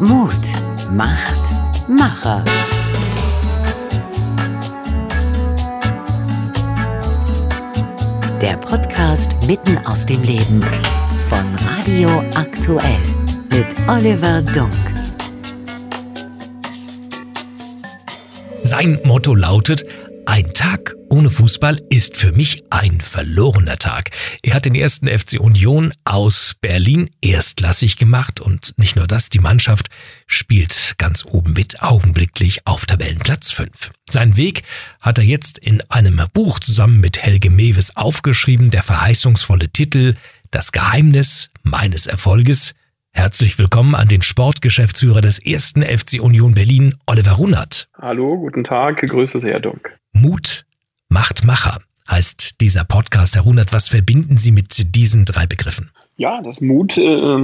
Mut macht Macher. Der Podcast mitten aus dem Leben von Radio Aktuell mit Oliver Dunk. Sein Motto lautet, ein Tag ohne Fußball ist für mich ein verlorener Tag. Er hat den ersten FC Union aus Berlin erstklassig gemacht und nicht nur das, die Mannschaft spielt ganz oben mit, augenblicklich auf Tabellenplatz 5. Sein Weg hat er jetzt in einem Buch zusammen mit Helge Mewes aufgeschrieben, der verheißungsvolle Titel Das Geheimnis meines Erfolges. Herzlich willkommen an den Sportgeschäftsführer des ersten FC Union Berlin, Oliver Runert. Hallo, guten Tag, Grüße sehr, Dunk. Mut macht Macher heißt dieser Podcast. Herr Runert, was verbinden Sie mit diesen drei Begriffen? Ja, dass Mut äh,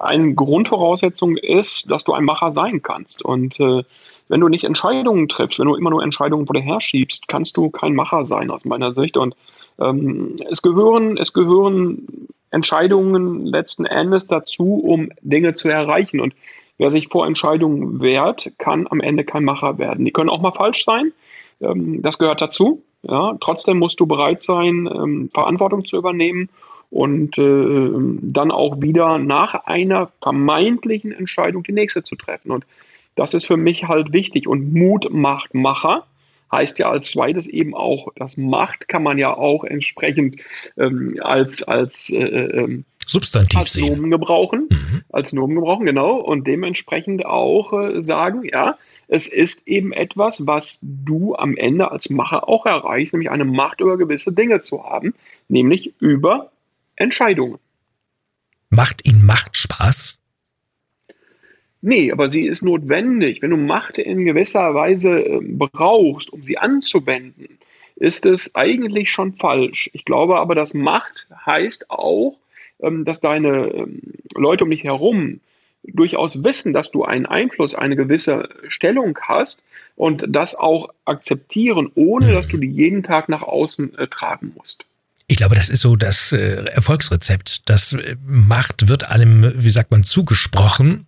eine Grundvoraussetzung ist, dass du ein Macher sein kannst. Und äh, wenn du nicht Entscheidungen triffst, wenn du immer nur Entscheidungen vor dir herschiebst, kannst du kein Macher sein aus meiner Sicht. Und ähm, es gehören, es gehören Entscheidungen letzten Endes dazu, um Dinge zu erreichen. Und wer sich vor Entscheidungen wehrt, kann am Ende kein Macher werden. Die können auch mal falsch sein. Ähm, das gehört dazu. Ja, trotzdem musst du bereit sein, ähm, Verantwortung zu übernehmen und äh, dann auch wieder nach einer vermeintlichen Entscheidung die nächste zu treffen. Und das ist für mich halt wichtig. Und Mut macht Macher heißt ja als zweites eben auch, das Macht kann man ja auch entsprechend ähm, als, als äh, ähm, Substantiv als sehen. Nomen gebrauchen, Mhm. als Nomen gebrauchen, genau, und dementsprechend auch äh, sagen, ja, es ist eben etwas, was du am Ende als Macher auch erreichst, nämlich eine Macht über gewisse Dinge zu haben, nämlich über Entscheidungen. Macht Ihnen Macht Spaß? Nee, aber sie ist notwendig. Wenn du Macht in gewisser Weise äh, brauchst, um sie anzuwenden, ist es eigentlich schon falsch. Ich glaube aber, dass Macht heißt auch, ähm, dass deine ähm, Leute um dich herum durchaus wissen, dass du einen Einfluss, eine gewisse Stellung hast und das auch akzeptieren, ohne dass du die jeden Tag nach außen äh, tragen musst. Ich glaube, das ist so das äh, Erfolgsrezept. Das äh, Macht wird einem, wie sagt man, zugesprochen.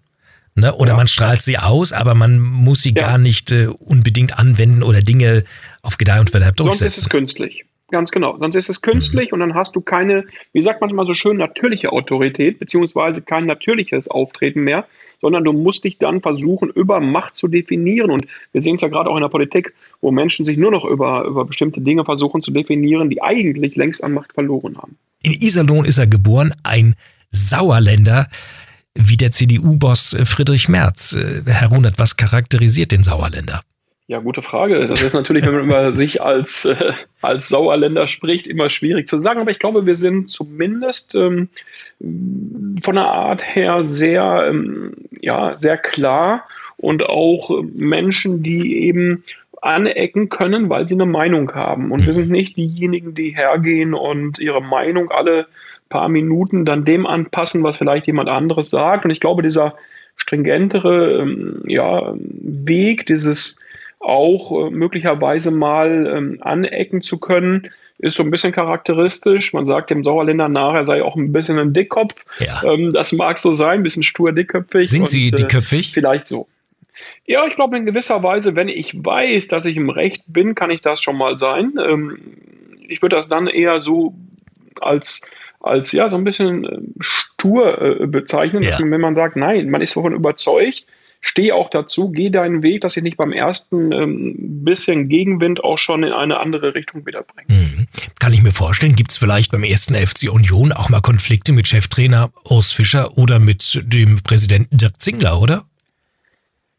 Ne? Oder Ja. man strahlt sie aus, aber man muss sie Ja. gar nicht äh, unbedingt anwenden oder Dinge auf Gedeih und Verderb Sonst ist es durchsetzen. künstlich. Ganz genau. Sonst ist es künstlich und dann hast du keine, wie sagt man mal so schön, natürliche Autorität, beziehungsweise kein natürliches Auftreten mehr, sondern du musst dich dann versuchen, über Macht zu definieren. Und wir sehen es ja gerade auch in der Politik, wo Menschen sich nur noch über, über bestimmte Dinge versuchen zu definieren, die eigentlich längst an Macht verloren haben. In Iserlohn ist er geboren, ein Sauerländer, wie der CDU-Boss Friedrich Merz. Äh, Herr Runert, was charakterisiert den Sauerländer? Ja, gute Frage. Das ist natürlich, wenn man über sich als, äh, als Sauerländer spricht, immer schwierig zu sagen. Aber ich glaube, wir sind zumindest ähm, von der Art her sehr, ähm, ja, sehr klar und auch äh, Menschen, die eben anecken können, weil sie eine Meinung haben. Und wir sind nicht diejenigen, die hergehen und ihre Meinung alle paar Minuten dann dem anpassen, was vielleicht jemand anderes sagt. Und ich glaube, dieser stringentere ähm, ja, Weg, dieses auch äh, möglicherweise mal ähm, anecken zu können, ist so ein bisschen charakteristisch. Man sagt dem Sauerländer nach, er sei auch ein bisschen ein Dickkopf. Ja. Ähm, das mag so sein, ein bisschen stur dickköpfig. Sind und, Sie äh, dickköpfig? Vielleicht so. Ja, ich glaube in gewisser Weise, wenn ich weiß, dass ich im Recht bin, kann ich das schon mal sein. Ähm, ich würde das dann eher so als, als ja, so ein bisschen äh, stur äh, bezeichnen, dass Ja. man, wenn man sagt, nein, man ist davon überzeugt, steh auch dazu, geh deinen Weg, dass ich nicht beim ersten ähm, bisschen Gegenwind auch schon in eine andere Richtung wieder bringe. Mhm. Kann ich mir vorstellen, gibt es vielleicht beim ersten FC Union auch mal Konflikte mit Cheftrainer Urs Fischer oder mit dem Präsidenten Dirk Zingler, oder?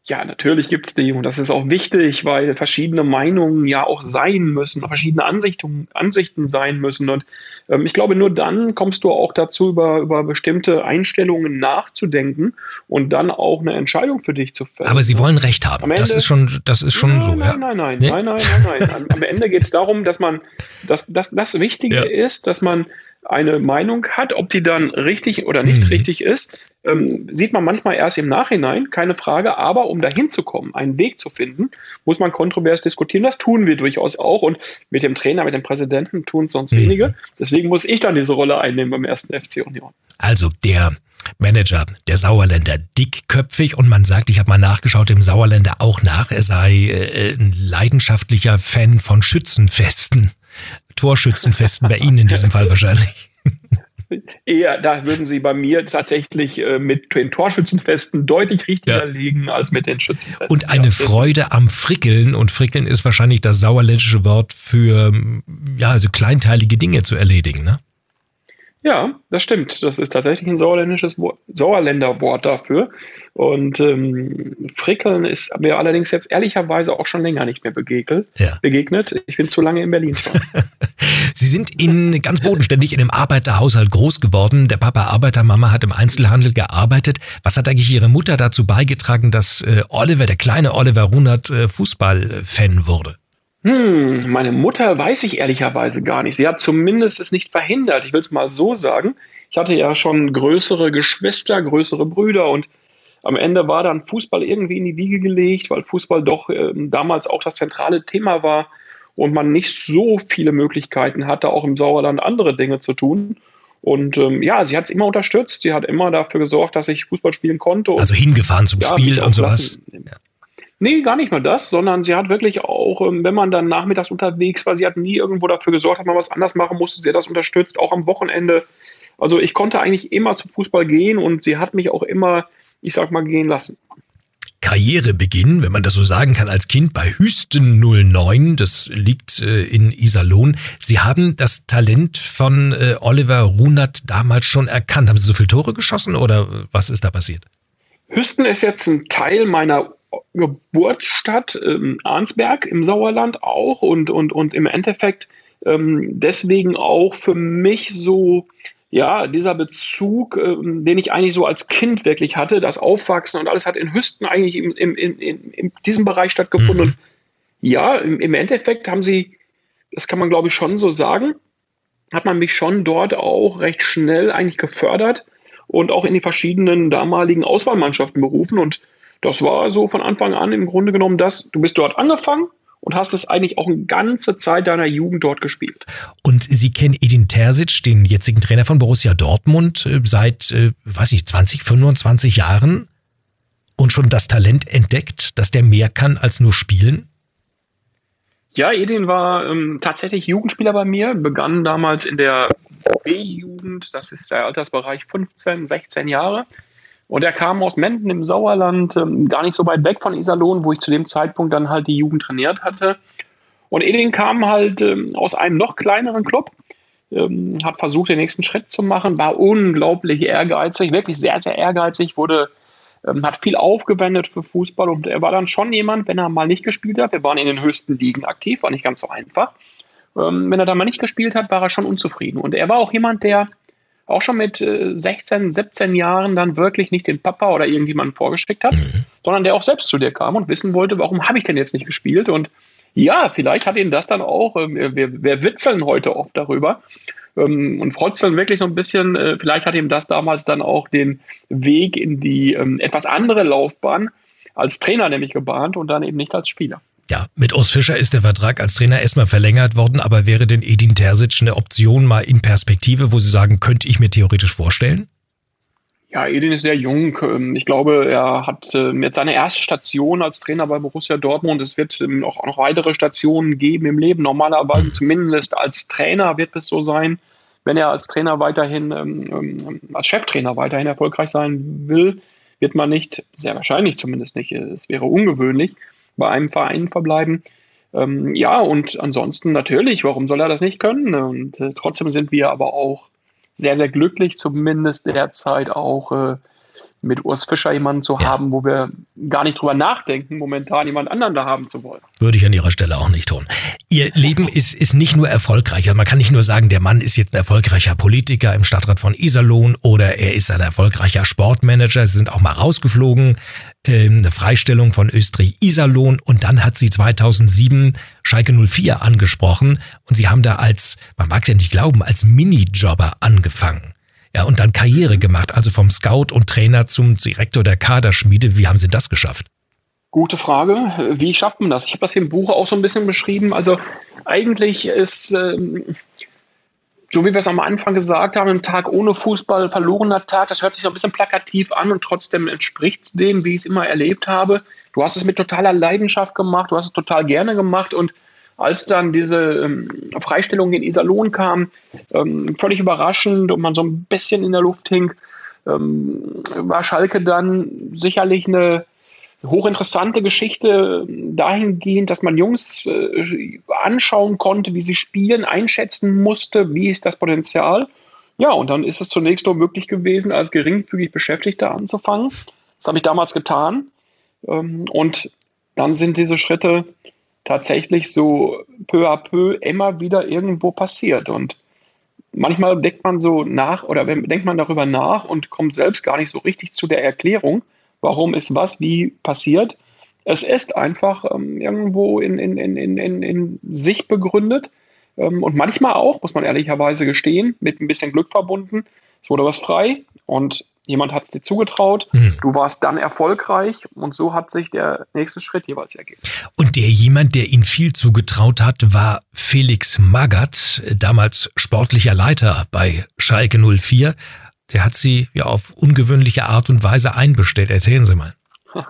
Ja, natürlich gibt's die und das ist auch wichtig, weil verschiedene Meinungen ja auch sein müssen, verschiedene Ansichten, Ansichten sein müssen. Und ähm, ich glaube, nur dann kommst du auch dazu, über, über bestimmte Einstellungen nachzudenken und dann auch eine Entscheidung für dich zu fällen. Aber Sie wollen Recht haben. Am Das Ende- ist schon, das ist schon nein, so, nein, ja. nein, nein, Nee? nein, nein, nein, nein. Am, am Ende geht es darum, dass man, dass, dass das Wichtige Ja. ist, dass man eine Meinung hat, ob die dann richtig oder nicht Mhm. richtig ist, ähm, sieht man manchmal erst im Nachhinein, keine Frage. Aber um dahin zu kommen, einen Weg zu finden, muss man kontrovers diskutieren. Das tun wir durchaus auch. Und mit dem Trainer, mit dem Präsidenten tun es sonst Mhm. wenige. Deswegen muss ich dann diese Rolle einnehmen beim ersten FC Union. Also der Manager der Sauerländer dickköpfig und man sagt, ich habe mal nachgeschaut, im Sauerländer auch nach, er sei äh, ein leidenschaftlicher Fan von Schützenfesten. Torschützenfesten bei Ihnen in diesem Fall wahrscheinlich. Eher, da würden Sie bei mir tatsächlich äh, mit den Torschützenfesten deutlich richtiger ja. liegen als mit den Schützenfesten. Und eine ja, Freude am Frickeln. Und Frickeln ist wahrscheinlich das sauerländische Wort für ja, also kleinteilige Dinge zu erledigen, ne? Ja, das stimmt. Das ist tatsächlich ein sauerländisches Wort, Sauerländer Wort dafür. Und ähm, Frickeln ist mir allerdings jetzt ehrlicherweise auch schon länger nicht mehr begegnet. Ja. begegnet. Ich bin zu lange in Berlin schon. Sie sind in ganz bodenständig in einem Arbeiterhaushalt groß geworden. Der Papa Arbeiter, Mama hat im Einzelhandel gearbeitet. Was hat eigentlich Ihre Mutter dazu beigetragen, dass äh, Oliver, der kleine Oliver Runert, äh, Fußballfan wurde? Hm, meine Mutter weiß ich ehrlicherweise gar nicht. Sie hat zumindest es nicht verhindert. Ich will es mal so sagen. Ich hatte ja schon größere Geschwister, größere Brüder und am Ende war dann Fußball irgendwie in die Wiege gelegt, weil Fußball doch äh, damals auch das zentrale Thema war und man nicht so viele Möglichkeiten hatte, auch im Sauerland andere Dinge zu tun. Und ähm, ja, sie hat es immer unterstützt. Sie hat immer dafür gesorgt, dass ich Fußball spielen konnte. also hingefahren zum ja, Spiel und sowas. Lassen, ja. Nee, gar nicht nur das, sondern sie hat wirklich auch, ähm, wenn man dann nachmittags unterwegs war, sie hat nie irgendwo dafür gesorgt, dass man was anders machen musste. Sie hat das unterstützt, auch am Wochenende. Also ich konnte eigentlich immer zum Fußball gehen und sie hat mich auch immer, ich sag mal, gehen lassen. Karrierebeginn, wenn man das so sagen kann, als Kind bei Hüsten 09, das liegt äh, in Iserlohn. Sie haben das Talent von äh, Oliver Runert damals schon erkannt. Haben Sie so viele Tore geschossen oder was ist da passiert? Hüsten ist jetzt ein Teil meiner Geburtsstadt ähm, Arnsberg im Sauerland auch und, und, und im Endeffekt ähm, deswegen auch für mich so, ja, dieser Bezug, ähm, den ich eigentlich so als Kind wirklich hatte, das Aufwachsen und alles hat in Hüsten eigentlich im, im, in, in, in diesem Bereich stattgefunden. Mhm. Und ja, im, im Endeffekt haben sie, das kann man glaube ich schon so sagen, hat man mich schon dort auch recht schnell eigentlich gefördert und auch in die verschiedenen damaligen Auswahlmannschaften berufen und das war so von Anfang an im Grunde genommen das, du bist dort angefangen und hast es eigentlich auch eine ganze Zeit deiner Jugend dort gespielt. Und Sie kennen Edin Terzic, den jetzigen Trainer von Borussia Dortmund, äh, seit, äh, weiß ich, 20, 25 Jahren und schon das Talent entdeckt, dass der mehr kann als nur spielen? Ja, Edin war ähm, tatsächlich Jugendspieler bei mir, begann damals in der B-Jugend, das ist der Altersbereich 15, 16 Jahre. Und er kam aus Menden im Sauerland, ähm, gar nicht so weit weg von Iserlohn, wo ich zu dem Zeitpunkt dann halt die Jugend trainiert hatte. Und Edin kam halt ähm, aus einem noch kleineren Club, ähm, hat versucht, den nächsten Schritt zu machen, war unglaublich ehrgeizig, wirklich sehr, sehr ehrgeizig, wurde, ähm, hat viel aufgewendet für Fußball und er war dann schon jemand, wenn er mal nicht gespielt hat, wir waren in den höchsten Ligen aktiv, war nicht ganz so einfach. Ähm, wenn er da mal nicht gespielt hat, war er schon unzufrieden. Und er war auch jemand, der auch schon mit 16, äh, 17 Jahren dann wirklich nicht den Papa oder irgendjemanden vorgeschickt hat, mhm. sondern der auch selbst zu dir kam und wissen wollte, warum habe ich denn jetzt nicht gespielt? Und ja, vielleicht hat ihn das dann auch, äh, wir, wir witzeln heute oft darüber ähm, und frotzeln wirklich so ein bisschen, äh, vielleicht hat ihm das damals dann auch den Weg in die ähm, etwas andere Laufbahn als Trainer nämlich gebahnt und dann eben nicht als Spieler. Ja, mit Urs Fischer ist der Vertrag als Trainer erstmal verlängert worden, aber wäre denn Edin Terzic eine Option mal in Perspektive, wo Sie sagen, könnte ich mir theoretisch vorstellen? Ja, Edin ist sehr jung. Ähm, ich glaube, er hat ähm, jetzt seine erste Station als Trainer bei Borussia Dortmund. Es wird ähm, auch noch weitere Stationen geben im Leben. Normalerweise, mhm. zumindest als Trainer, wird es so sein. Wenn er als Trainer weiterhin, als Cheftrainer weiterhin erfolgreich sein will, wird man nicht, sehr wahrscheinlich zumindest nicht, es wäre ungewöhnlich, bei einem Verein verbleiben. Ähm, ja, und ansonsten natürlich, warum soll er das nicht können? Und äh, trotzdem sind wir aber auch sehr, sehr glücklich, zumindest derzeit auch äh, mit Urs Fischer jemanden zu ja. haben, wo wir gar nicht drüber nachdenken, momentan jemand anderen da haben zu wollen. Würde ich an Ihrer Stelle auch nicht tun. Ihr Leben ist, ist nicht nur erfolgreich. Also man kann nicht nur sagen, der Mann ist jetzt ein erfolgreicher Politiker im Stadtrat von Iserlohn oder er ist ein erfolgreicher Sportmanager. Sie sind auch mal rausgeflogen, ähm, eine Freistellung von Österreich Iserlohn und dann hat sie 2007 Schalke 04 angesprochen und sie haben da als, man mag ja nicht glauben, als Minijobber angefangen. Ja, und dann Karriere gemacht, also vom Scout und Trainer zum Direktor der Kaderschmiede. Wie haben Sie das geschafft? Gute Frage. Wie schafft man das? Ich habe das hier im Buch auch so ein bisschen beschrieben. Also eigentlich ist, ähm, so wie wir es am Anfang gesagt haben, ein Tag ohne Fußball, verlorener Tag, das hört sich ein bisschen plakativ an und trotzdem entspricht es dem, wie ich es immer erlebt habe. Du hast es mit totaler Leidenschaft gemacht, du hast es total gerne gemacht und als dann diese ähm, Freistellung in Iserlohn kam, ähm, völlig überraschend und man so ein bisschen in der Luft hing, ähm, war Schalke dann sicherlich eine hochinteressante Geschichte dahingehend, dass man Jungs äh, anschauen konnte, wie sie spielen, einschätzen musste, wie ist das Potenzial. Ja, und dann ist es zunächst nur möglich gewesen, als geringfügig Beschäftigter anzufangen. Das habe ich damals getan. Ähm, und dann sind diese Schritte tatsächlich so peu à peu immer wieder irgendwo passiert. Und manchmal denkt man so nach oder denkt man darüber nach und kommt selbst gar nicht so richtig zu der Erklärung, warum ist was wie passiert. Es ist einfach ähm, irgendwo in, in, in, in, in sich begründet ähm, und manchmal auch, muss man ehrlicherweise gestehen, mit ein bisschen Glück verbunden. Es wurde was frei und jemand hat es dir zugetraut. Mhm. Du warst dann erfolgreich und so hat sich der nächste Schritt jeweils ergeben. Und der jemand, der ihn viel zugetraut hat, war Felix Magath, damals sportlicher Leiter bei Schalke 04 der hat sie ja auf ungewöhnliche Art und Weise einbestellt. Erzählen Sie mal.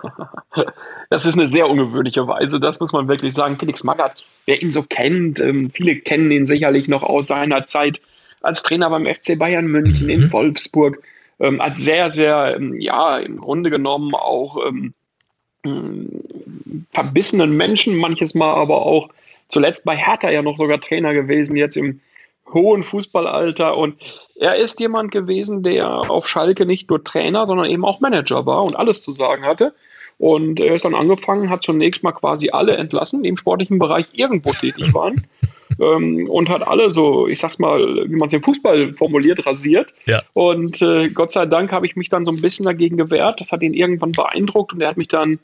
Das ist eine sehr ungewöhnliche Weise, das muss man wirklich sagen. Felix Magath, wer ihn so kennt, ähm, viele kennen ihn sicherlich noch aus seiner Zeit als Trainer beim FC Bayern München mhm. in Wolfsburg, ähm, als sehr, sehr, ähm, ja, im Grunde genommen auch ähm, verbissenen Menschen, manches Mal aber auch zuletzt bei Hertha ja noch sogar Trainer gewesen, jetzt im hohen Fußballalter. Und er ist jemand gewesen, der auf Schalke nicht nur Trainer, sondern eben auch Manager war und alles zu sagen hatte. Und er ist dann angefangen, hat zunächst mal quasi alle entlassen, die im sportlichen Bereich irgendwo tätig waren. Ähm, und hat alle so, ich sag's mal, wie man es im Fußball formuliert, rasiert. Ja. Und äh, Gott sei Dank habe ich mich dann so ein bisschen dagegen gewehrt. Das hat ihn irgendwann beeindruckt und er hat mich dann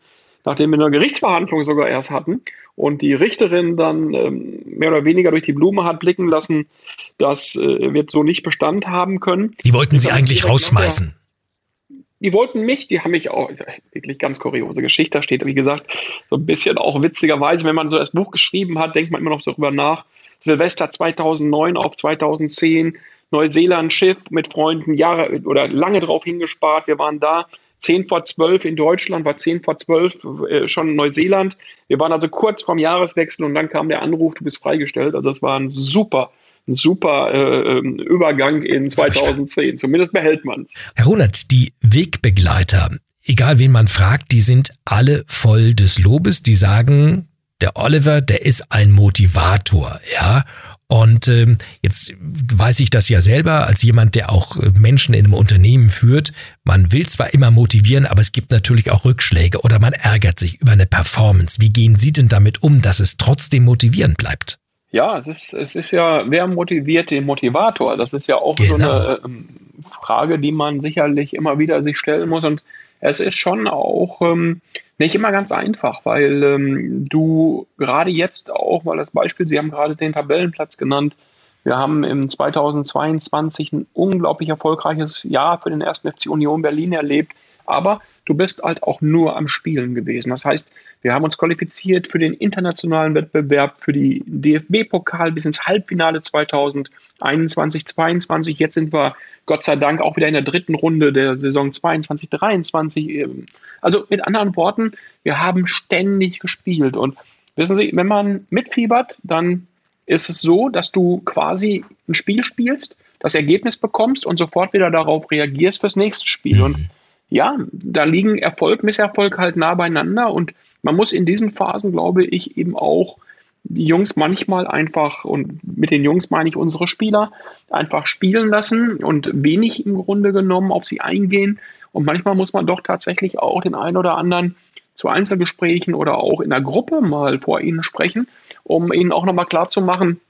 nachdem wir eine Gerichtsverhandlung sogar erst hatten und die Richterin dann ähm, mehr oder weniger durch die Blume hat blicken lassen, das äh, wird so nicht Bestand haben können. Die wollten sie eigentlich rausschmeißen. Die wollten mich, die haben mich auch, wirklich ganz kuriose Geschichte, da steht, wie gesagt, so ein bisschen auch witzigerweise, wenn man so das Buch geschrieben hat, denkt man immer noch darüber nach. Silvester 2009 auf 2010, Neuseeland Schiff mit Freunden Jahre oder lange drauf hingespart. Wir waren da 10 vor 12 in Deutschland, war 10 vor 12 äh, schon in Neuseeland. Wir waren also kurz vorm Jahreswechsel und dann kam der Anruf, du bist freigestellt. Also es war ein super, ein super äh, ähm, Übergang in 2010. Zumindest behält man es. Herr Runert, die Wegbegleiter, egal wen man fragt, die sind alle voll des Lobes. Die sagen, der Oliver, der ist ein Motivator, ja. Und ähm, jetzt weiß ich das ja selber als jemand, der auch äh, Menschen in einem Unternehmen führt. Man will zwar immer motivieren, aber es gibt natürlich auch Rückschläge oder man ärgert sich über eine Performance. Wie gehen Sie denn damit um, dass es trotzdem motivierend bleibt? Ja, es ist, es ist ja, wer motiviert den Motivator? Das ist ja auch genau. so eine ähm, Frage, die man sicherlich immer wieder sich stellen muss. Und es ist schon auch ähm, nicht immer ganz einfach, weil ähm, du gerade jetzt auch, weil das Beispiel, Sie haben gerade den Tabellenplatz genannt, wir haben im 2022 ein unglaublich erfolgreiches Jahr für den ersten FC Union Berlin erlebt. Aber du bist halt auch nur am Spielen gewesen. Das heißt, wir haben uns qualifiziert für den internationalen Wettbewerb, für die DFB-Pokal bis ins Halbfinale 2021, 22. Jetzt sind wir Gott sei Dank auch wieder in der dritten Runde der Saison 22, 23. Also mit anderen Worten, wir haben ständig gespielt. Und wissen Sie, wenn man mitfiebert, dann ist es so, dass du quasi ein Spiel spielst, das Ergebnis bekommst und sofort wieder darauf reagierst fürs nächste Spiel. Mhm. Und ja, da liegen Erfolg, Misserfolg halt nah beieinander und man muss in diesen Phasen, glaube ich, eben auch die Jungs manchmal einfach, und mit den Jungs meine ich unsere Spieler, einfach spielen lassen und wenig im Grunde genommen auf sie eingehen. Und manchmal muss man doch tatsächlich auch den einen oder anderen zu Einzelgesprächen oder auch in der Gruppe mal vor ihnen sprechen, um ihnen auch nochmal klarzumachen,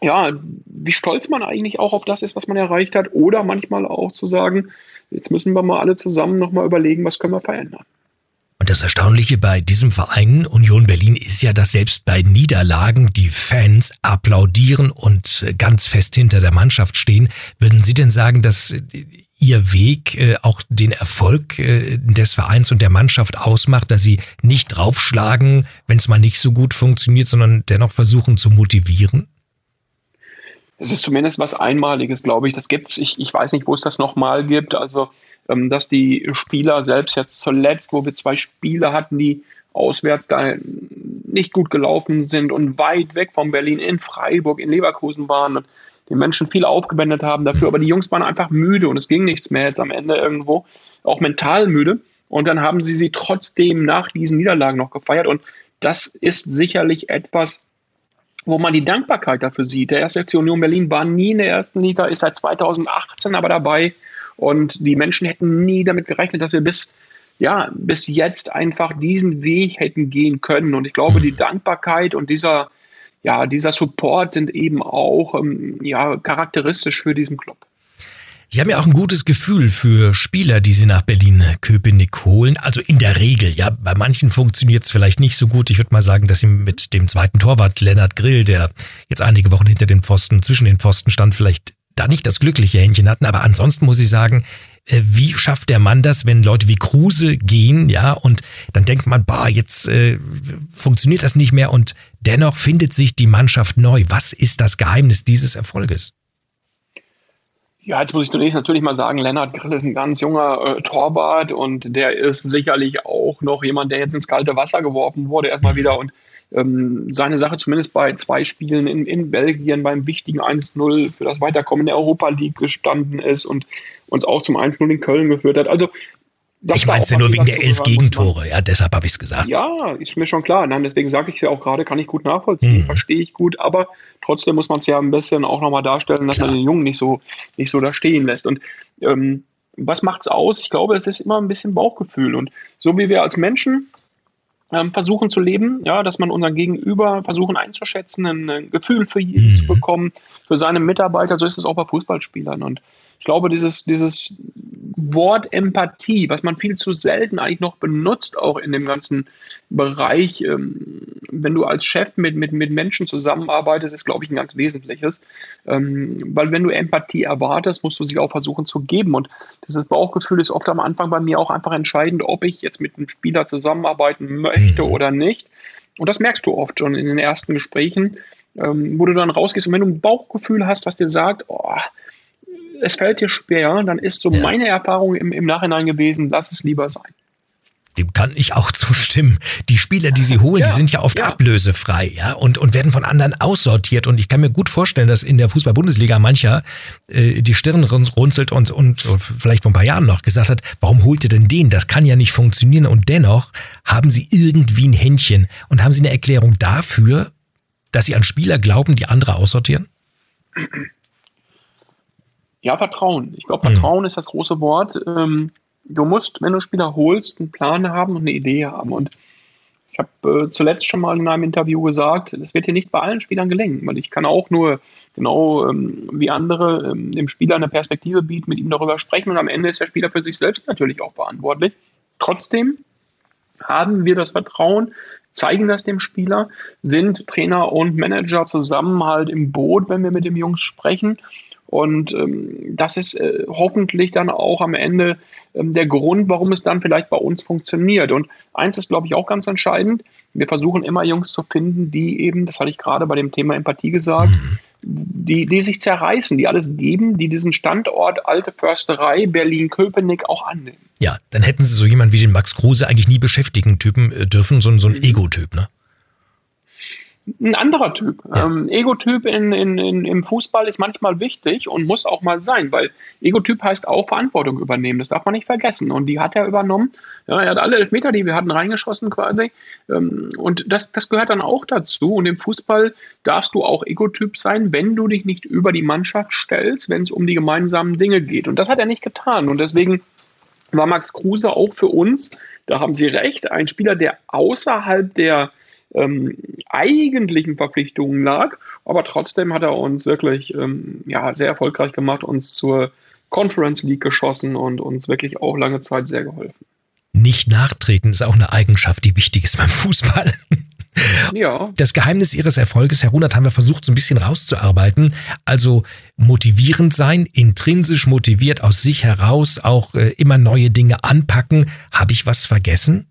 ja, wie stolz man eigentlich auch auf das ist, was man erreicht hat, oder manchmal auch zu sagen, jetzt müssen wir mal alle zusammen nochmal überlegen, was können wir verändern. Das Erstaunliche bei diesem Verein Union Berlin ist ja, dass selbst bei Niederlagen die Fans applaudieren und ganz fest hinter der Mannschaft stehen. Würden Sie denn sagen, dass Ihr Weg äh, auch den Erfolg äh, des Vereins und der Mannschaft ausmacht, dass Sie nicht draufschlagen, wenn es mal nicht so gut funktioniert, sondern dennoch versuchen zu motivieren? es ist zumindest was Einmaliges, glaube ich. Das gibt's. Ich, ich weiß nicht, wo es das nochmal gibt. Also, dass die Spieler selbst jetzt zuletzt, wo wir zwei Spiele hatten, die auswärts da nicht gut gelaufen sind und weit weg von Berlin in Freiburg, in Leverkusen waren und den Menschen viel aufgewendet haben dafür. Aber die Jungs waren einfach müde und es ging nichts mehr jetzt am Ende irgendwo, auch mental müde. Und dann haben sie sie trotzdem nach diesen Niederlagen noch gefeiert. Und das ist sicherlich etwas, wo man die Dankbarkeit dafür sieht. Der 1. FC Union Berlin war nie in der ersten Liga, ist seit 2018 aber dabei und die Menschen hätten nie damit gerechnet, dass wir bis, ja, bis jetzt einfach diesen Weg hätten gehen können. Und ich glaube, die Dankbarkeit und dieser, ja, dieser Support sind eben auch ähm, ja, charakteristisch für diesen Club. Sie haben ja auch ein gutes Gefühl für Spieler, die Sie nach Berlin-Köpenick holen. Also in der Regel, ja. Bei manchen funktioniert es vielleicht nicht so gut. Ich würde mal sagen, dass Sie mit dem zweiten Torwart Lennart Grill, der jetzt einige Wochen hinter den Pfosten, zwischen den Pfosten stand, vielleicht da nicht das glückliche Händchen hatten. Aber ansonsten muss ich sagen, äh, wie schafft der Mann das, wenn Leute wie Kruse gehen, ja, und dann denkt man, bah, jetzt äh, funktioniert das nicht mehr und dennoch findet sich die Mannschaft neu. Was ist das Geheimnis dieses Erfolges? Ja, jetzt muss ich zunächst natürlich mal sagen, Lennart Grill ist ein ganz junger äh, Torwart und der ist sicherlich auch noch jemand, der jetzt ins kalte Wasser geworfen wurde, erstmal wieder und ähm, seine Sache zumindest bei zwei Spielen in, in Belgien beim wichtigen 1-0 für das Weiterkommen in der Europa League gestanden ist und uns auch zum 1-0 in Köln geführt hat. Also ich meine es ja nur wegen der elf Gegentore, ja, deshalb habe ich es gesagt. Ja, ist mir schon klar. Nein, deswegen sage ich es ja auch gerade, kann ich gut nachvollziehen, hm. verstehe ich gut, aber trotzdem muss man es ja ein bisschen auch nochmal darstellen, dass klar. man den Jungen nicht so, nicht so da stehen lässt. Und ähm, was macht es aus? Ich glaube, es ist immer ein bisschen Bauchgefühl. Und so wie wir als Menschen ähm, versuchen zu leben, ja, dass man unseren Gegenüber versuchen einzuschätzen, ein, ein Gefühl für jeden mhm. zu bekommen, für seine Mitarbeiter, so ist es auch bei Fußballspielern. Und ich glaube, dieses, dieses Wort Empathie, was man viel zu selten eigentlich noch benutzt, auch in dem ganzen Bereich, ähm, wenn du als Chef mit, mit, mit Menschen zusammenarbeitest, ist, glaube ich, ein ganz wesentliches. Ähm, weil wenn du Empathie erwartest, musst du sie auch versuchen zu geben. Und dieses Bauchgefühl ist oft am Anfang bei mir auch einfach entscheidend, ob ich jetzt mit einem Spieler zusammenarbeiten möchte mhm. oder nicht. Und das merkst du oft schon in den ersten Gesprächen, ähm, wo du dann rausgehst. Und wenn du ein Bauchgefühl hast, was dir sagt, oh, es fällt dir schwer, dann ist so ja. meine Erfahrung im, im Nachhinein gewesen, lass es lieber sein. Dem kann ich auch zustimmen. Die Spieler, die sie holen, ja, die sind ja oft ja. ablösefrei, ja, und, und werden von anderen aussortiert. Und ich kann mir gut vorstellen, dass in der Fußball-Bundesliga mancher äh, die Stirn runzelt und, und vielleicht vor ein paar Jahren noch gesagt hat, warum holt ihr denn den? Das kann ja nicht funktionieren. Und dennoch haben sie irgendwie ein Händchen. Und haben sie eine Erklärung dafür, dass sie an Spieler glauben, die andere aussortieren? Ja, Vertrauen. Ich glaube, Vertrauen mhm. ist das große Wort. Ähm, du musst, wenn du Spieler holst, einen Plan haben und eine Idee haben. Und ich habe äh, zuletzt schon mal in einem Interview gesagt, es wird hier nicht bei allen Spielern gelingen, weil ich kann auch nur genau ähm, wie andere ähm, dem Spieler eine Perspektive bieten, mit ihm darüber sprechen und am Ende ist der Spieler für sich selbst natürlich auch verantwortlich. Trotzdem haben wir das Vertrauen, zeigen das dem Spieler, sind Trainer und Manager zusammen halt im Boot, wenn wir mit den Jungs sprechen und ähm, das ist äh, hoffentlich dann auch am Ende ähm, der Grund, warum es dann vielleicht bei uns funktioniert. Und eins ist, glaube ich, auch ganz entscheidend. Wir versuchen immer Jungs zu finden, die eben, das hatte ich gerade bei dem Thema Empathie gesagt, mhm. Die, die sich zerreißen, die alles geben, die diesen Standort Alte Försterei Berlin-Köpenick auch annehmen. Ja, dann hätten sie so jemanden wie den Max Kruse eigentlich nie beschäftigen Typen äh, dürfen, so, so ein mhm. Ego-Typ, ne? Ein anderer Typ. Ja. Ähm, Ego-Typ in, in, in, im Fußball ist manchmal wichtig und muss auch mal sein, weil Ego-Typ heißt auch Verantwortung übernehmen. Das darf man nicht vergessen. Und die hat er übernommen. Ja, er hat alle Elfmeter, die wir hatten, reingeschossen quasi. Ähm, und das, das gehört dann auch dazu. Und im Fußball darfst du auch Ego-Typ sein, wenn du dich nicht über die Mannschaft stellst, wenn es um die gemeinsamen Dinge geht. Und das hat er nicht getan. Und deswegen war Max Kruse auch für uns, da haben Sie recht, ein Spieler, der außerhalb der ähm, eigentlichen Verpflichtungen lag. Aber trotzdem hat er uns wirklich ähm, ja, sehr erfolgreich gemacht, uns zur Conference League geschossen und uns wirklich auch lange Zeit sehr geholfen. Nicht nachtreten ist auch eine Eigenschaft, die wichtig ist beim Fußball. Ja. Das Geheimnis Ihres Erfolges, Herr Runert, haben wir versucht, so ein bisschen rauszuarbeiten. Also motivierend sein, intrinsisch motiviert aus sich heraus, auch äh, immer neue Dinge anpacken. Habe ich was vergessen?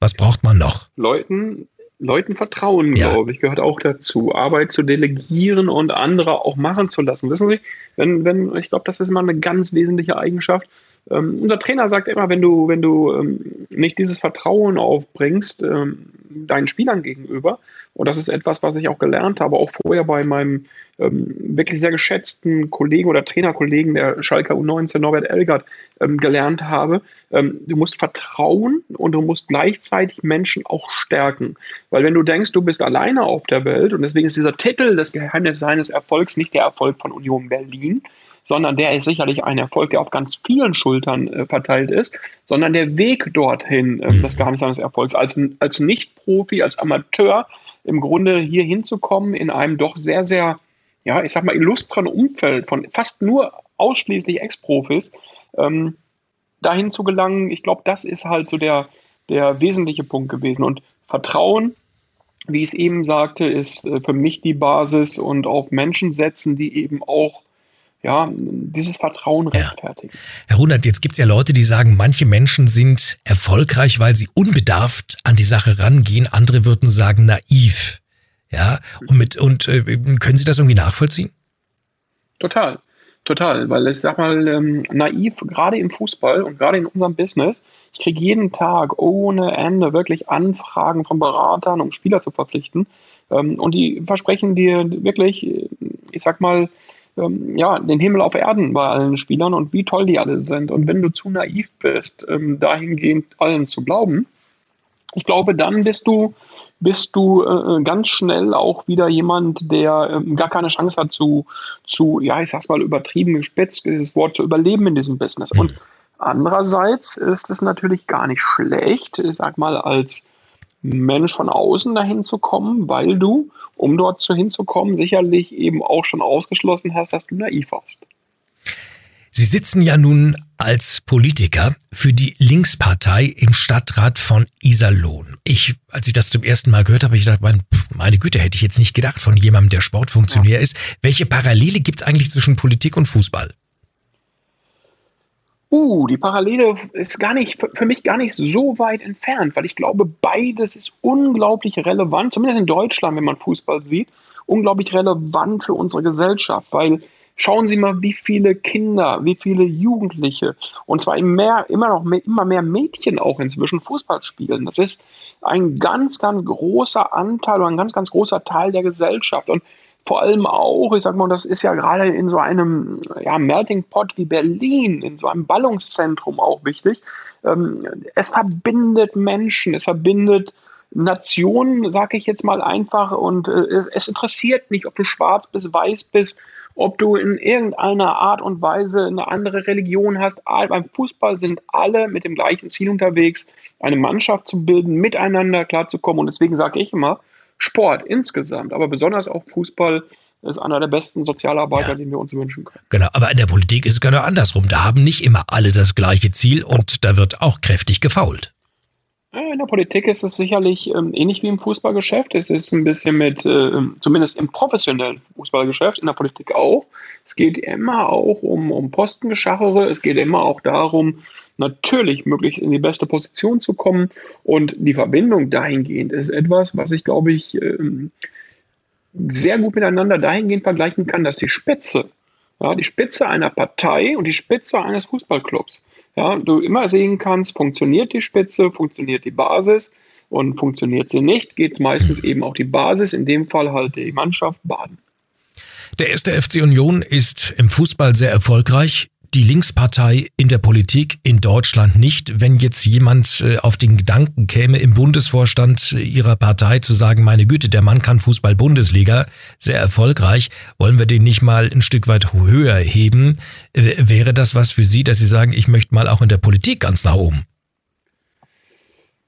Was braucht man noch? Leuten Leuten vertrauen, ja. glaube ich, gehört auch dazu. Arbeit zu delegieren und andere auch machen zu lassen. Wissen Sie, wenn, wenn, ich glaube, das ist immer eine ganz wesentliche Eigenschaft. Ähm, unser Trainer sagt immer, wenn du, wenn du ähm, nicht dieses Vertrauen aufbringst, ähm, deinen Spielern gegenüber, und das ist etwas, was ich auch gelernt habe, auch vorher bei meinem ähm, wirklich sehr geschätzten Kollegen oder Trainerkollegen der Schalker U19, Norbert Elgert, ähm, gelernt habe. Ähm, du musst vertrauen und du musst gleichzeitig Menschen auch stärken. Weil wenn du denkst, du bist alleine auf der Welt, und deswegen ist dieser Titel des Geheimnis seines Erfolgs nicht der Erfolg von Union Berlin, sondern der ist sicherlich ein Erfolg, der auf ganz vielen Schultern äh, verteilt ist, sondern der Weg dorthin, äh, das Geheimnis seines Erfolgs, als, als Nicht-Profi, als Amateur, im Grunde hier hinzukommen in einem doch sehr, sehr ja, ich sag mal, illustren Umfeld von fast nur ausschließlich Ex-Profis ähm, dahin zu gelangen, ich glaube, das ist halt so der, der wesentliche Punkt gewesen. Und Vertrauen, wie ich es eben sagte, ist äh, für mich die Basis und auf Menschen setzen, die eben auch ja, dieses Vertrauen rechtfertigen. Ja. Herr Hundert, jetzt gibt es ja Leute, die sagen, manche Menschen sind erfolgreich, weil sie unbedarft an die Sache rangehen, andere würden sagen naiv. Ja, und, mit, und äh, können Sie das irgendwie nachvollziehen? Total, total, weil ich sag mal, ähm, naiv, gerade im Fußball und gerade in unserem Business, ich kriege jeden Tag ohne Ende wirklich Anfragen von Beratern, um Spieler zu verpflichten. Ähm, und die versprechen dir wirklich, ich sag mal, ähm, ja, den Himmel auf Erden bei allen Spielern und wie toll die alle sind. Und wenn du zu naiv bist, ähm, dahingehend allen zu glauben, ich glaube, dann bist du bist du äh, ganz schnell auch wieder jemand, der äh, gar keine Chance hat zu, zu, ja, ich sag's mal übertrieben gespitzt, dieses Wort zu überleben in diesem Business. Und andererseits ist es natürlich gar nicht schlecht, ich sag mal, als Mensch von außen dahin zu kommen, weil du, um dort zu hinzukommen, sicherlich eben auch schon ausgeschlossen hast, dass du naiv warst. Sie sitzen ja nun als Politiker für die Linkspartei im Stadtrat von Iserlohn. Ich, als ich das zum ersten Mal gehört habe, ich dachte, meine Güte, hätte ich jetzt nicht gedacht von jemandem, der Sportfunktionär ja. ist. Welche Parallele gibt es eigentlich zwischen Politik und Fußball? Uh, die Parallele ist gar nicht, für mich gar nicht so weit entfernt, weil ich glaube, beides ist unglaublich relevant, zumindest in Deutschland, wenn man Fußball sieht, unglaublich relevant für unsere Gesellschaft, weil Schauen Sie mal, wie viele Kinder, wie viele Jugendliche und zwar mehr, immer noch mehr, immer mehr Mädchen auch inzwischen Fußball spielen. Das ist ein ganz, ganz großer Anteil oder ein ganz, ganz großer Teil der Gesellschaft. Und vor allem auch, ich sag mal, das ist ja gerade in so einem ja, Melting Pot wie Berlin, in so einem Ballungszentrum auch wichtig. Ähm, es verbindet Menschen, es verbindet Nationen, sage ich jetzt mal einfach, und äh, es interessiert nicht, ob du schwarz bist, weiß bist, ob du in irgendeiner Art und Weise eine andere Religion hast. Beim Fußball sind alle mit dem gleichen Ziel unterwegs, eine Mannschaft zu bilden, miteinander klarzukommen. Und deswegen sage ich immer, Sport insgesamt, aber besonders auch Fußball ist einer der besten Sozialarbeiter, ja. den wir uns wünschen können. Genau, aber in der Politik ist es genau andersrum. Da haben nicht immer alle das gleiche Ziel und da wird auch kräftig gefault. In der Politik ist es sicherlich ähm, ähnlich wie im Fußballgeschäft. Es ist ein bisschen mit, äh, zumindest im professionellen Fußballgeschäft, in der Politik auch. Es geht immer auch um, um Postengeschachere. Es geht immer auch darum, natürlich möglichst in die beste Position zu kommen. Und die Verbindung dahingehend ist etwas, was ich, glaube ich, ähm, sehr gut miteinander dahingehend vergleichen kann, dass die Spitze, ja, die Spitze einer Partei und die Spitze eines Fußballclubs ja, du immer sehen kannst, funktioniert die Spitze, funktioniert die Basis und funktioniert sie nicht, geht meistens eben auch die Basis, in dem Fall halt die Mannschaft baden. Der erste FC Union ist im Fußball sehr erfolgreich die Linkspartei in der Politik in Deutschland nicht. Wenn jetzt jemand äh, auf den Gedanken käme, im Bundesvorstand ihrer Partei zu sagen, meine Güte, der Mann kann Fußball-Bundesliga, sehr erfolgreich, wollen wir den nicht mal ein Stück weit höher heben? Wäre das was für Sie, dass Sie sagen, ich möchte mal auch in der Politik ganz nach oben?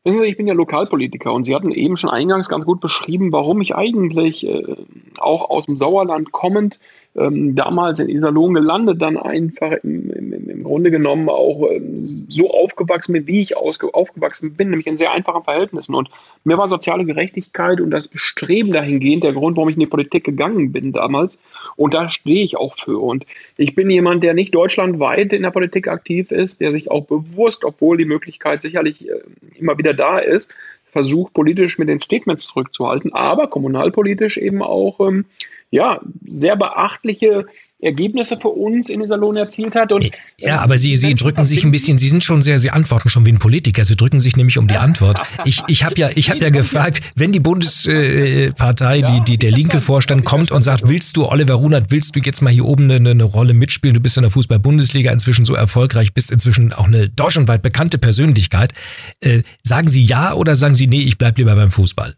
Wissen Sie, ich bin ja Lokalpolitiker und Sie hatten eben schon eingangs ganz gut beschrieben, warum ich eigentlich äh, auch aus dem Sauerland kommend ähm, damals in Iserlohn gelandet, dann einfach im, im, Grunde genommen auch ähm, so aufgewachsen bin, wie ich aufgewachsen bin, nämlich in sehr einfachen Verhältnissen. Und mir war soziale Gerechtigkeit und das Bestreben dahingehend der Grund, warum ich in die Politik gegangen bin damals. Und da stehe ich auch für. Und ich bin jemand, der nicht deutschlandweit in der Politik aktiv ist, der sich auch bewusst, obwohl die Möglichkeit sicherlich äh, immer wieder da ist, versucht, politisch mit den Statements zurückzuhalten, aber kommunalpolitisch eben auch ähm, ja, sehr beachtliche Ergebnisse für uns in Iserlohn erzielt hat. Und, ja, aber Sie, Sie drücken sich ein bisschen, Sie sind schon sehr, Sie antworten schon wie ein Politiker. Sie drücken sich nämlich um die Antwort. Ich, ich habe ja, ich habe ja gefragt, wenn die Bundespartei, die, die, der linke Vorstand kommt und sagt, willst du, Oliver Runert, willst du jetzt mal hier oben eine, eine Rolle mitspielen? Du bist in der Fußball-Bundesliga inzwischen so erfolgreich, bist inzwischen auch eine deutschlandweit bekannte Persönlichkeit. Äh, sagen Sie ja oder sagen Sie, nee, ich bleib lieber beim Fußball?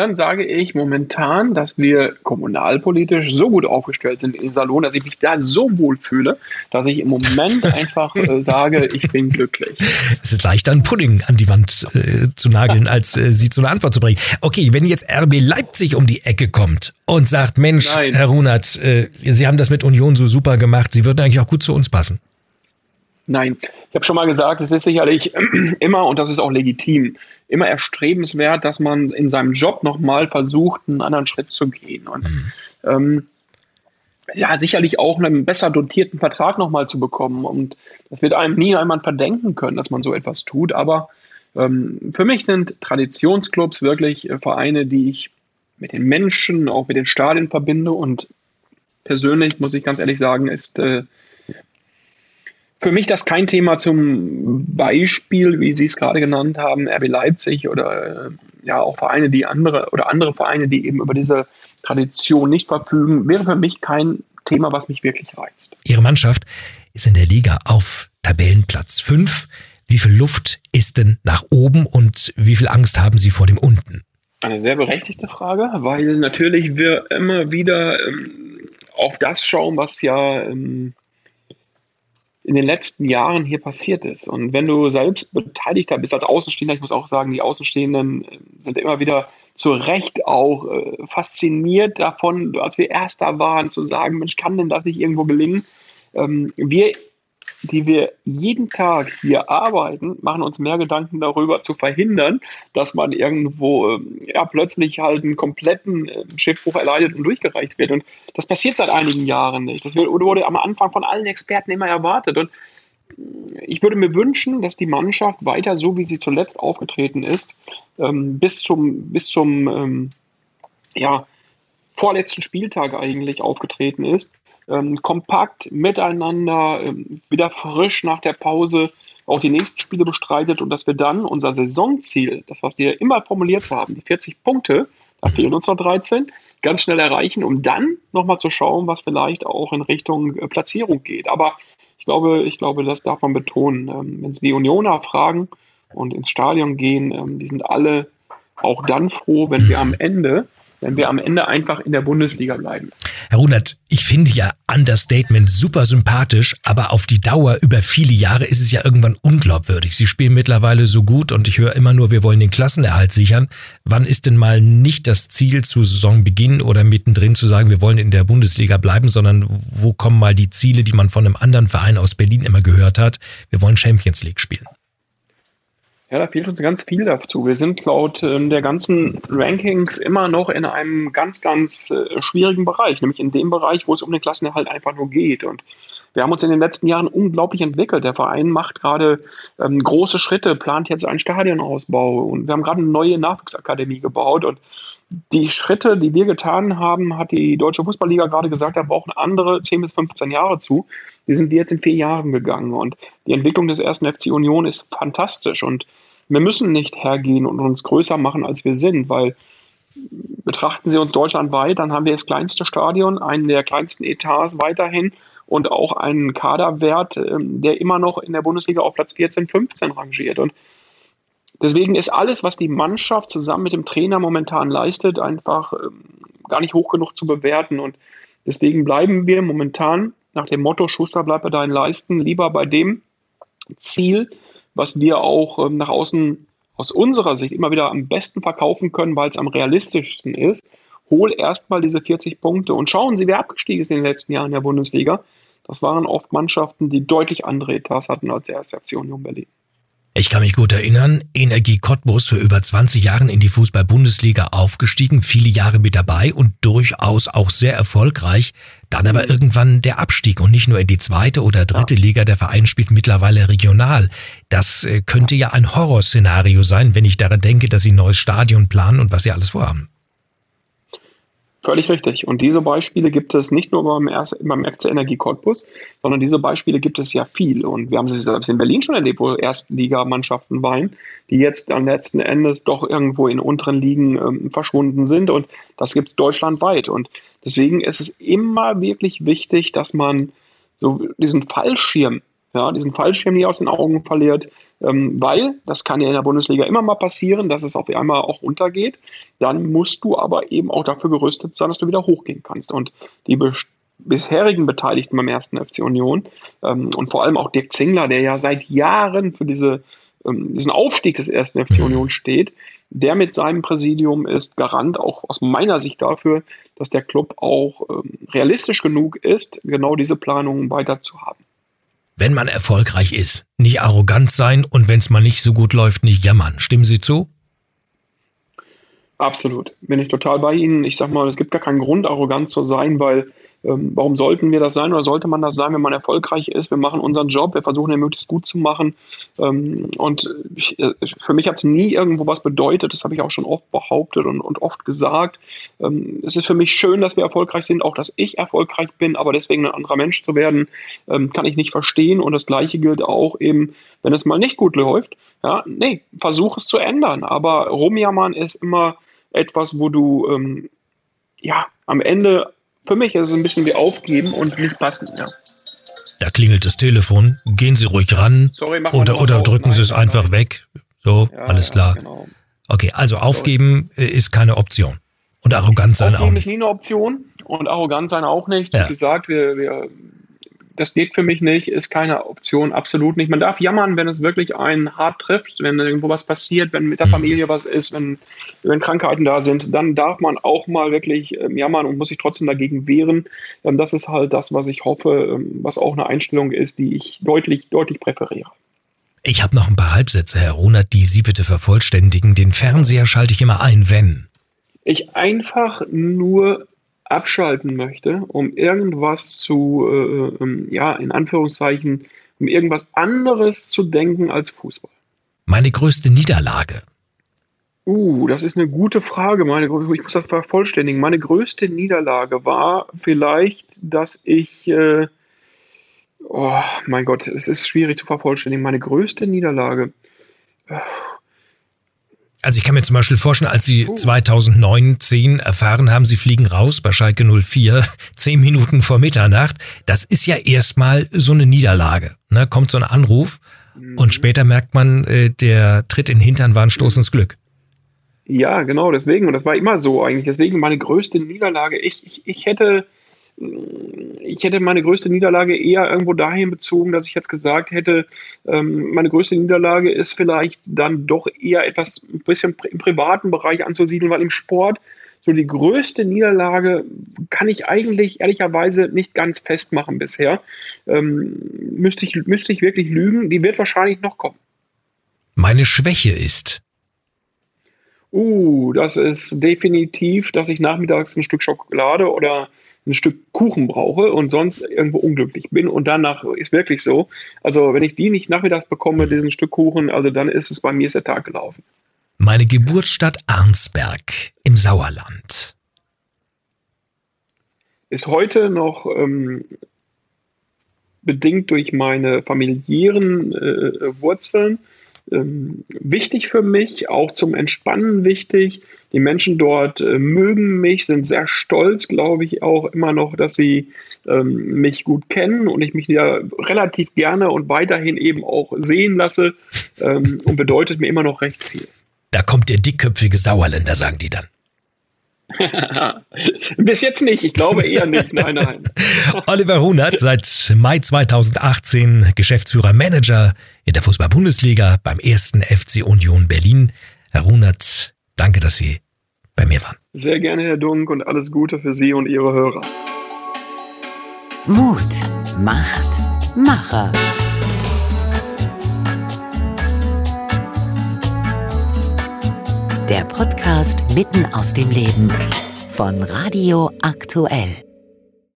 Dann sage ich momentan, dass wir kommunalpolitisch so gut aufgestellt sind in Salon, dass ich mich da so wohl fühle, dass ich im Moment einfach äh, sage, ich bin glücklich. Es ist leichter, einen Pudding an die Wand äh, zu nageln, als äh, sie zu einer Antwort zu bringen. Okay, wenn jetzt RB Leipzig um die Ecke kommt und sagt, Mensch, Nein. Herr Runert, äh, Sie haben das mit Union so super gemacht, Sie würden eigentlich auch gut zu uns passen. Nein, ich habe schon mal gesagt, es ist sicherlich immer, und das ist auch legitim, immer erstrebenswert, dass man in seinem Job nochmal versucht, einen anderen Schritt zu gehen. Und ähm, ja, sicherlich auch einen besser dotierten Vertrag nochmal zu bekommen. Und das wird einem nie einmal verdenken können, dass man so etwas tut. Aber ähm, für mich sind Traditionsclubs wirklich äh, Vereine, die ich mit den Menschen, auch mit den Stadien verbinde. Und persönlich muss ich ganz ehrlich sagen, ist äh, für mich das kein Thema zum Beispiel, wie Sie es gerade genannt haben, RB Leipzig oder äh, ja auch Vereine, die andere oder andere Vereine, die eben über diese Tradition nicht verfügen, wäre für mich kein Thema, was mich wirklich reizt. Ihre Mannschaft ist in der Liga auf Tabellenplatz 5. Wie viel Luft ist denn nach oben und wie viel Angst haben Sie vor dem unten? Eine sehr berechtigte Frage, weil natürlich wir immer wieder ähm, auf das schauen, was ja ähm, in den letzten Jahren hier passiert ist. Und wenn du selbst Beteiligter bist als Außenstehender, ich muss auch sagen, die Außenstehenden äh, sind immer wieder zu Recht auch äh, fasziniert davon, als wir Erster waren, zu sagen, Mensch, kann denn das nicht irgendwo gelingen? Ähm, wir die wir jeden Tag hier arbeiten, machen uns mehr Gedanken darüber zu verhindern, dass man irgendwo ähm, ja, plötzlich halt einen kompletten äh, Schiffbruch erleidet und durchgereicht wird. Und das passiert seit einigen Jahren nicht. Das wurde am Anfang von allen Experten immer erwartet. Und äh, ich würde mir wünschen, dass die Mannschaft weiter so, wie sie zuletzt aufgetreten ist, ähm, bis zum, bis zum ähm, ja, vorletzten Spieltag eigentlich aufgetreten ist ähm, kompakt miteinander, ähm, wieder frisch nach der Pause auch die nächsten Spiele bestreitet und dass wir dann unser Saisonziel, das was wir immer formuliert haben, die 40 Punkte, da fehlen uns noch 13, ganz schnell erreichen, um dann nochmal zu schauen, was vielleicht auch in Richtung äh, Platzierung geht. Aber ich glaube, ich glaube, das darf man betonen. Ähm, wenn Sie die Unioner fragen und ins Stadion gehen, ähm, die sind alle auch dann froh, wenn wir am Ende wenn wir am Ende einfach in der Bundesliga bleiben. Herr Runert, ich finde ja Understatement super sympathisch, aber auf die Dauer über viele Jahre ist es ja irgendwann unglaubwürdig. Sie spielen mittlerweile so gut und ich höre immer nur, wir wollen den Klassenerhalt sichern. Wann ist denn mal nicht das Ziel zu Saisonbeginn oder mittendrin zu sagen, wir wollen in der Bundesliga bleiben, sondern wo kommen mal die Ziele, die man von einem anderen Verein aus Berlin immer gehört hat? Wir wollen Champions League spielen. Ja, da fehlt uns ganz viel dazu. Wir sind laut ähm, der ganzen Rankings immer noch in einem ganz, ganz äh, schwierigen Bereich, nämlich in dem Bereich, wo es um den Klassenerhalt einfach nur geht. Und wir haben uns in den letzten Jahren unglaublich entwickelt. Der Verein macht gerade ähm, große Schritte, plant jetzt einen Stadionausbau und wir haben gerade eine neue Nachwuchsakademie gebaut. Und die Schritte, die wir getan haben, hat die Deutsche Fußballliga gerade gesagt, da brauchen andere 10 bis 15 Jahre zu. Die sind wir jetzt in vier Jahren gegangen. Und die Entwicklung des ersten FC Union ist fantastisch. Und wir müssen nicht hergehen und uns größer machen, als wir sind, weil betrachten Sie uns deutschlandweit, dann haben wir das kleinste Stadion, einen der kleinsten Etats weiterhin und auch einen Kaderwert, ähm, der immer noch in der Bundesliga auf Platz 14, 15 rangiert. Und deswegen ist alles, was die Mannschaft zusammen mit dem Trainer momentan leistet, einfach ähm, gar nicht hoch genug zu bewerten. Und deswegen bleiben wir momentan nach dem Motto, Schuster, bleib bei deinen Leisten, lieber bei dem Ziel, was wir auch ähm, nach außen aus unserer Sicht immer wieder am besten verkaufen können, weil es am realistischsten ist. Hol erstmal diese 40 Punkte und schauen Sie, wer abgestiegen ist in den letzten Jahren in der Bundesliga. Das waren oft Mannschaften, die deutlich andere Etats hatten als der erste Union Berlin. Ich kann mich gut erinnern, Energie Cottbus für über 20 Jahren in die Fußball-Bundesliga aufgestiegen, viele Jahre mit dabei und durchaus auch sehr erfolgreich. Dann aber irgendwann der Abstieg und nicht nur in die zweite oder dritte Liga, der Verein spielt mittlerweile regional. Das äh, könnte ja ein Horrorszenario sein, wenn ich daran denke, dass sie ein neues Stadion planen und was sie alles vorhaben. Völlig richtig. Und diese Beispiele gibt es nicht nur beim, beim FC Energie Cottbus, sondern diese Beispiele gibt es ja viel. Und wir haben sie selbst in Berlin schon erlebt, wo Erstligamannschaften waren, die jetzt dann letzten Endes doch irgendwo in unteren Ligen ähm, verschwunden sind. Und das gibt es deutschlandweit. Und deswegen ist es immer wirklich wichtig, dass man so diesen Fallschirm, ja, diesen Fallschirm nie aus den Augen verliert, ähm, weil, das kann ja in der Bundesliga immer mal passieren, dass es auf einmal auch untergeht. Dann musst du aber eben auch dafür gerüstet sein, dass du wieder hochgehen kannst. Und die bisherigen Beteiligten beim ersten FC Union ähm, und vor allem auch Dirk Zingler, der ja seit Jahren für diese, ähm, diesen Aufstieg des ersten FC Union steht, der mit seinem Präsidium ist Garant auch aus meiner Sicht dafür, dass der Club auch ähm, realistisch genug ist, genau diese Planungen weiter zu haben wenn man erfolgreich ist. Nicht arrogant sein und wenn es mal nicht so gut läuft, nicht jammern. Stimmen Sie zu? Absolut. Bin ich total bei Ihnen. Ich sag mal, es gibt gar keinen Grund, arrogant zu sein, weil ähm, warum sollten wir das sein oder sollte man das sein, wenn man erfolgreich ist? Wir machen unseren Job, wir versuchen ihn möglichst gut zu machen. Ähm, und ich, äh, für mich hat es nie irgendwo was bedeutet, das habe ich auch schon oft behauptet und, und oft gesagt. Ähm, es ist für mich schön, dass wir erfolgreich sind, auch dass ich erfolgreich bin, aber deswegen ein anderer Mensch zu werden, ähm, kann ich nicht verstehen. Und das Gleiche gilt auch eben, wenn es mal nicht gut läuft. Ja, nee, versuch es zu ändern. Aber rumjammern ist immer etwas, wo du ähm, ja am Ende für mich ist es ein bisschen wie aufgeben und nicht passen, ja. Da klingelt das Telefon. Gehen Sie ruhig ran. Sorry, oder oder drücken Sie es einfach nein. weg. So, ja, alles klar. Ja, genau. Okay, also aufgeben Sorry. ist keine Option. Und arrogant sein aufgeben auch nicht. ist nie eine Option und arrogant sein auch nicht. Wie gesagt, wir, wir das geht für mich nicht, ist keine Option, absolut nicht. Man darf jammern, wenn es wirklich einen hart trifft, wenn irgendwo was passiert, wenn mit der mhm. Familie was ist, wenn, wenn Krankheiten da sind, dann darf man auch mal wirklich ähm, jammern und muss sich trotzdem dagegen wehren. Ähm, das ist halt das, was ich hoffe, ähm, was auch eine Einstellung ist, die ich deutlich, deutlich präferiere. Ich habe noch ein paar Halbsätze, Herr Runert, die Sie bitte vervollständigen. Den Fernseher schalte ich immer ein, wenn. Ich einfach nur abschalten möchte, um irgendwas zu, äh, ähm, ja, in Anführungszeichen, um irgendwas anderes zu denken als Fußball. Meine größte Niederlage. Uh, das ist eine gute Frage. Meine, ich muss das vervollständigen. Meine größte Niederlage war vielleicht, dass ich, äh, oh mein Gott, es ist schwierig zu vervollständigen. Meine größte Niederlage. Also ich kann mir zum Beispiel vorstellen, als Sie 2009, 10 erfahren haben, Sie fliegen raus bei Schalke 04, zehn Minuten vor Mitternacht, das ist ja erstmal so eine Niederlage. Ne? Kommt so ein Anruf mhm. und später merkt man, äh, der Tritt in den Hintern war ein Stoß ins Glück. Ja, genau, deswegen. Und das war immer so eigentlich. Deswegen meine größte Niederlage. Ich, ich, ich hätte ich hätte meine größte Niederlage eher irgendwo dahin bezogen, dass ich jetzt gesagt hätte, ähm, meine größte Niederlage ist vielleicht dann doch eher etwas ein bisschen im privaten Bereich anzusiedeln, weil im Sport so die größte Niederlage kann ich eigentlich ehrlicherweise nicht ganz festmachen bisher. Ähm, müsste, ich, müsste ich wirklich lügen, die wird wahrscheinlich noch kommen. Meine Schwäche ist. Uh, das ist definitiv, dass ich nachmittags ein Stück Schokolade oder ein Stück Kuchen brauche und sonst irgendwo unglücklich bin. Und danach ist wirklich so. Also wenn ich die nicht nachmittags bekomme, diesen Stück Kuchen, also dann ist es bei mir ist der Tag gelaufen. Meine Geburtsstadt Arnsberg im Sauerland. Ist heute noch ähm, bedingt durch meine familiären äh, Wurzeln ähm, wichtig für mich, auch zum Entspannen wichtig. Die Menschen dort äh, mögen mich, sind sehr stolz, glaube ich, auch immer noch, dass sie ähm, mich gut kennen und ich mich ja relativ gerne und weiterhin eben auch sehen lasse ähm, und bedeutet mir immer noch recht viel. Da kommt der dickköpfige Sauerländer, sagen die dann. Bis jetzt nicht, ich glaube eher nicht. Nein, nein. Oliver Hunert, seit Mai 2018 Geschäftsführer Manager in der Fußball-Bundesliga beim ersten FC Union Berlin. Herr Hunert, danke, dass Sie bei mir waren. Sehr gerne, Herr Dunk, und alles Gute für Sie und Ihre Hörer. Mut macht Macher. Der Podcast mitten aus dem Leben von Radio Aktuell.